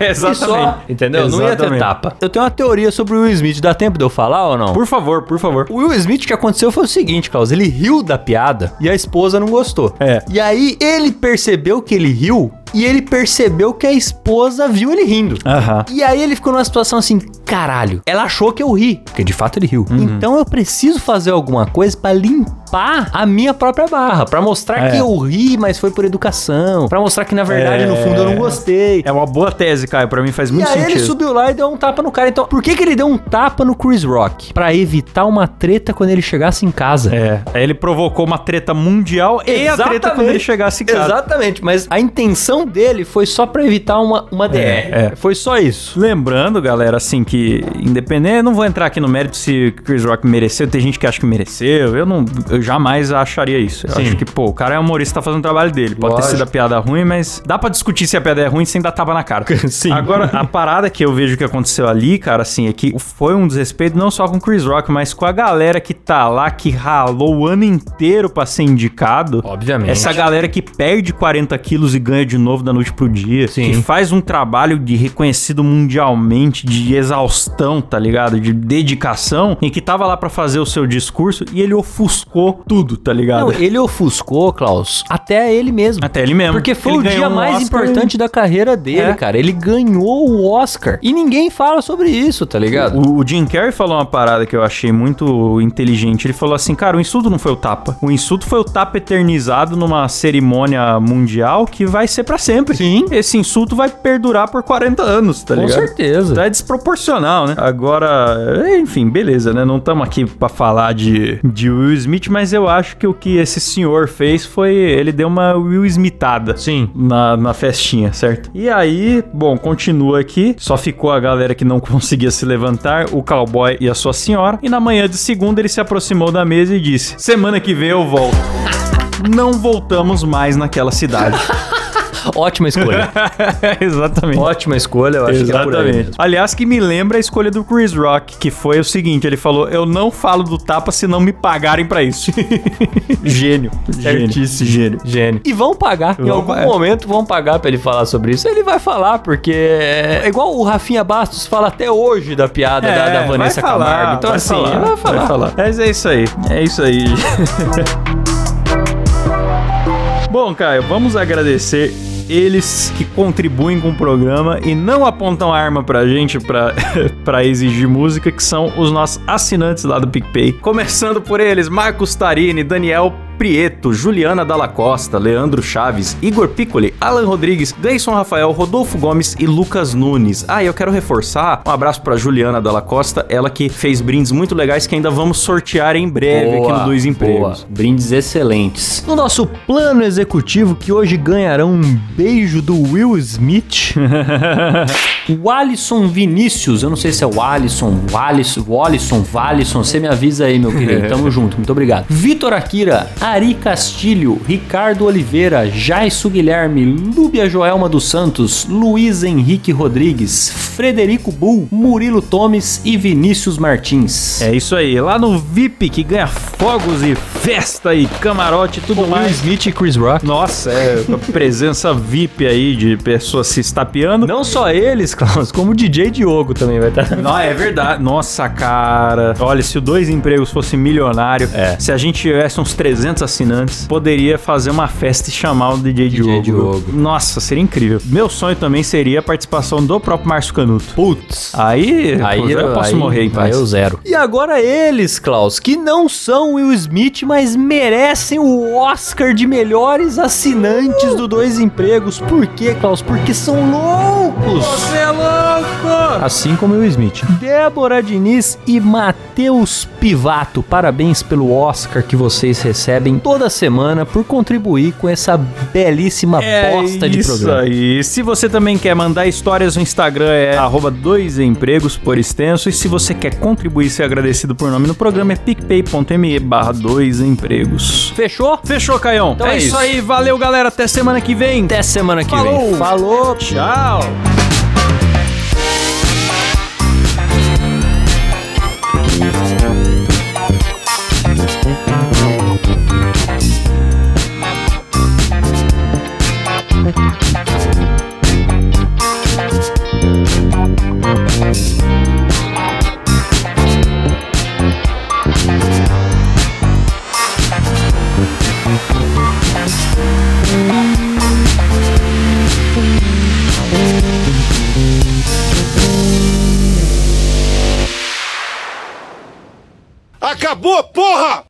(laughs) E só, entendeu? Não ia ter Exatamente. tapa. Eu tenho uma teoria sobre o Will Smith. Dá tempo de eu falar ou não? Por favor, por favor. O Will Smith, o que aconteceu foi o seguinte, Klaus. Ele riu da piada e a esposa não gostou. É. E aí ele percebeu que ele riu e ele percebeu que a esposa viu ele rindo. Aham. E aí ele ficou numa situação assim, caralho, ela achou que eu ri, porque de fato ele riu. Então eu preciso fazer alguma coisa pra limpar a minha própria barra, pra mostrar É. que eu ri, mas foi por educação, pra mostrar que na verdade É. no fundo eu não gostei. É uma boa tese, Caio. Pra mim faz E muito aí sentido. ele subiu lá e deu um tapa no cara. Então, por que que ele deu um tapa no Chris Rock? Pra evitar uma treta quando ele chegasse em casa. É, aí ele provocou uma treta mundial e a treta quando ele chegasse em casa. Exatamente, mas a intenção dele foi só pra evitar uma, uma DR. é. Foi só isso. Lembrando, galera, assim, que independente, eu não vou entrar aqui no mérito se Chris Rock mereceu, tem gente que acha que mereceu, eu não, eu jamais acharia isso. Eu Sim. acho que, pô, o cara é humorista, tá fazendo o trabalho dele, pode Lógico. ter sido a piada ruim, mas dá pra discutir se a piada é ruim sem dar tapa na cara. (laughs) Sim. Agora, a parada que eu vejo que aconteceu ali, cara, assim, é que foi um desrespeito não só com o Chris Rock, mas com a galera que tá lá, que ralou o ano inteiro pra ser indicado. Obviamente. Essa galera que perde 40 quilos e ganha de novo da noite pro dia. Sim. Que faz um trabalho de reconhecido mundialmente, de exaustão, tá ligado? De dedicação, e que tava lá pra fazer o seu discurso e ele ofuscou tudo, tá ligado? Não, ele ofuscou, Klaus, até ele mesmo. Até ele mesmo. Porque foi Ele o dia um mais Oscar importante da carreira dele, É. cara. Ele ganhou o Oscar. E ninguém fala sobre isso, tá ligado? O, o Jim Carrey falou uma parada que eu achei muito inteligente. Ele falou assim, cara, o insulto não foi o tapa. O insulto foi o tapa eternizado numa cerimônia mundial que vai ser pra sempre. Sim. Esse insulto vai perdurar por 40 anos, tá Com ligado? certeza. Então é desproporcional, né? Agora, enfim, beleza, né? Não estamos aqui pra falar de, de Will Smith, mas eu acho que o que esse senhor fez foi. Ele deu uma Will Smithada. Sim. Na, na festinha, certo? E aí, bom, continua aqui. Só ficou a galera que não (laughs) conseguia se levantar, o cowboy e a sua senhora. E na manhã de segunda ele se aproximou da mesa e disse: Semana que vem eu volto. (laughs) Não voltamos mais naquela cidade. (laughs) Ótima escolha. (laughs) Exatamente. Ótima escolha, eu acho que é por aí Exatamente. mesmo. Aliás, que me lembra a escolha do Chris Rock, que foi o seguinte: ele falou, eu não falo do tapa se não me pagarem pra isso. (laughs) Gênio. Certíssimo. Gênio. Gênio. E vão pagar. em Vão algum pagar. momento vão pagar pra ele falar sobre isso. Ele vai falar, porque é igual o Rafinha Bastos fala até hoje da piada da, da Vanessa É, vai falar, Camargo. Então, vai assim, falar, vai falar. Mas é isso aí. É isso aí. (laughs) Bom, Caio, vamos agradecer eles que contribuem com o programa e não apontam arma pra gente pra, (laughs) pra exigir música, que são os nossos assinantes lá do PicPay. Começando por eles, Marcos Tarini, Daniel Prieto, Juliana Dalla Costa, Leandro Chaves, Igor Piccoli, Alan Rodrigues, Gleison Rafael, Rodolfo Gomes e Lucas Nunes. Ah, e eu quero reforçar um abraço pra Juliana Dalla Costa, ela que fez brindes muito legais que ainda vamos sortear em breve aqui no Dois Empregos. boa. Brindes excelentes. No nosso plano executivo, que hoje ganharão um beijo do Will Smith, (laughs) o Alisson Vinícius, eu não sei se é o Alisson, o Alisson, o Alisson, Valisson, você me avisa aí, meu querido. (laughs) Tamo junto, muito obrigado. Vitor Akira, Ari Castilho, Ricardo Oliveira, Jaisso Guilherme, Lúbia Joelma dos Santos, Luiz Henrique Rodrigues, Frederico Bull, Murilo Tomes e Vinícius Martins. É isso aí, lá no VIP que ganha fogos e festa e camarote e tudo mais. Smith e Chris Rock. Nossa, é a presença VIP aí de pessoas se estapeando. Não só eles, Klaus, como o DJ Diogo também vai estar. Não, é verdade. Nossa, cara. Olha, se o Dois Empregos fosse milionário, É. se a gente tivesse uns 300 assinantes, poderia fazer uma festa e chamar o DJ, Diogo. Diogo. Nossa, seria incrível. Meu sonho também seria a participação do próprio Márcio Canuto. Putz. Aí, Aí pô, eu posso aí- morrer em paz. Aí eu zero. E agora eles, Klaus, que não são Will Smith, mas merecem o Oscar de melhores assinantes do Dois Empregos. Por quê, Klaus? Porque são loucos! Você é louco! Assim como Will Smith. Débora Diniz e Matheus Pivato, parabéns pelo Oscar que vocês recebem toda semana por contribuir com essa belíssima bosta de É isso programa. aí. Se você também quer mandar histórias no Instagram, é arroba dois empregos por extenso. E se você quer contribuir e ser agradecido por nome no programa, é picpay.me barra dois empregos. Fechou? Fechou, Caião? Então é, é isso isso. aí. Valeu, galera. Até semana que vem. Até semana que Falou. vem. Falou! Tchau. Thank you. Acabou, porra!